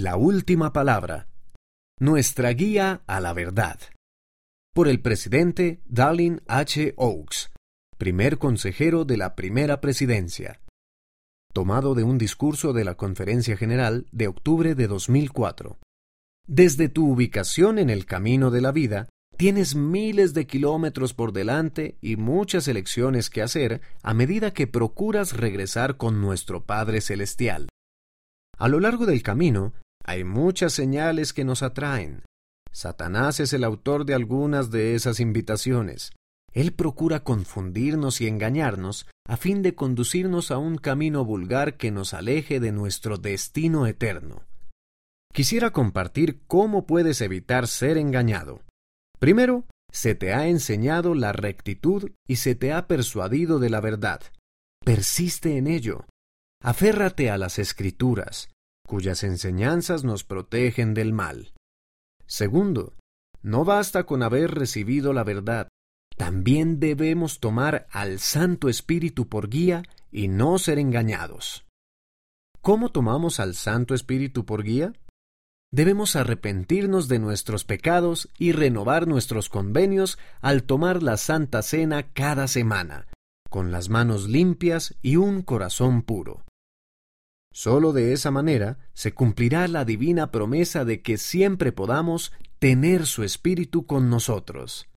La última palabra. Nuestra guía a la verdad. Por el presidente Dallin H. Oaks, primer consejero de la primera presidencia. Tomado de un discurso de la Conferencia General de octubre de 2004. Desde tu ubicación en el camino de la vida, tienes miles de kilómetros por delante y muchas elecciones que hacer a medida que procuras regresar con nuestro Padre Celestial. A lo largo del camino, hay muchas señales que nos atraen. Satanás es el autor de algunas de esas invitaciones. Él procura confundirnos y engañarnos a fin de conducirnos a un camino vulgar que nos aleje de nuestro destino eterno. Quisiera compartir cómo puedes evitar ser engañado. Primero, se te ha enseñado la rectitud y se te ha persuadido de la verdad. Persiste en ello. Aférrate a las escrituras cuyas enseñanzas nos protegen del mal. Segundo, no basta con haber recibido la verdad, también debemos tomar al Santo Espíritu por guía y no ser engañados. ¿Cómo tomamos al Santo Espíritu por guía? Debemos arrepentirnos de nuestros pecados y renovar nuestros convenios al tomar la Santa Cena cada semana, con las manos limpias y un corazón puro. Solo de esa manera se cumplirá la divina promesa de que siempre podamos tener su Espíritu con nosotros.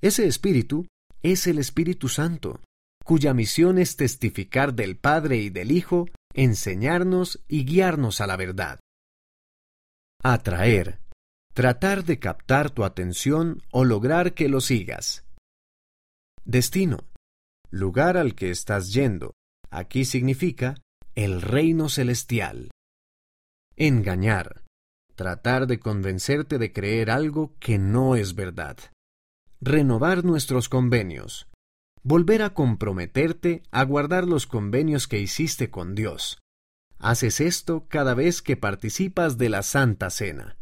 Ese Espíritu es el Espíritu Santo, cuya misión es testificar del Padre y del Hijo, enseñarnos y guiarnos a la verdad. Atraer. Tratar de captar tu atención o lograr que lo sigas. Destino. Lugar al que estás yendo. Aquí significa el reino celestial. Engañar. Tratar de convencerte de creer algo que no es verdad. Renovar nuestros convenios. Volver a comprometerte a guardar los convenios que hiciste con Dios. Haces esto cada vez que participas de la Santa Cena.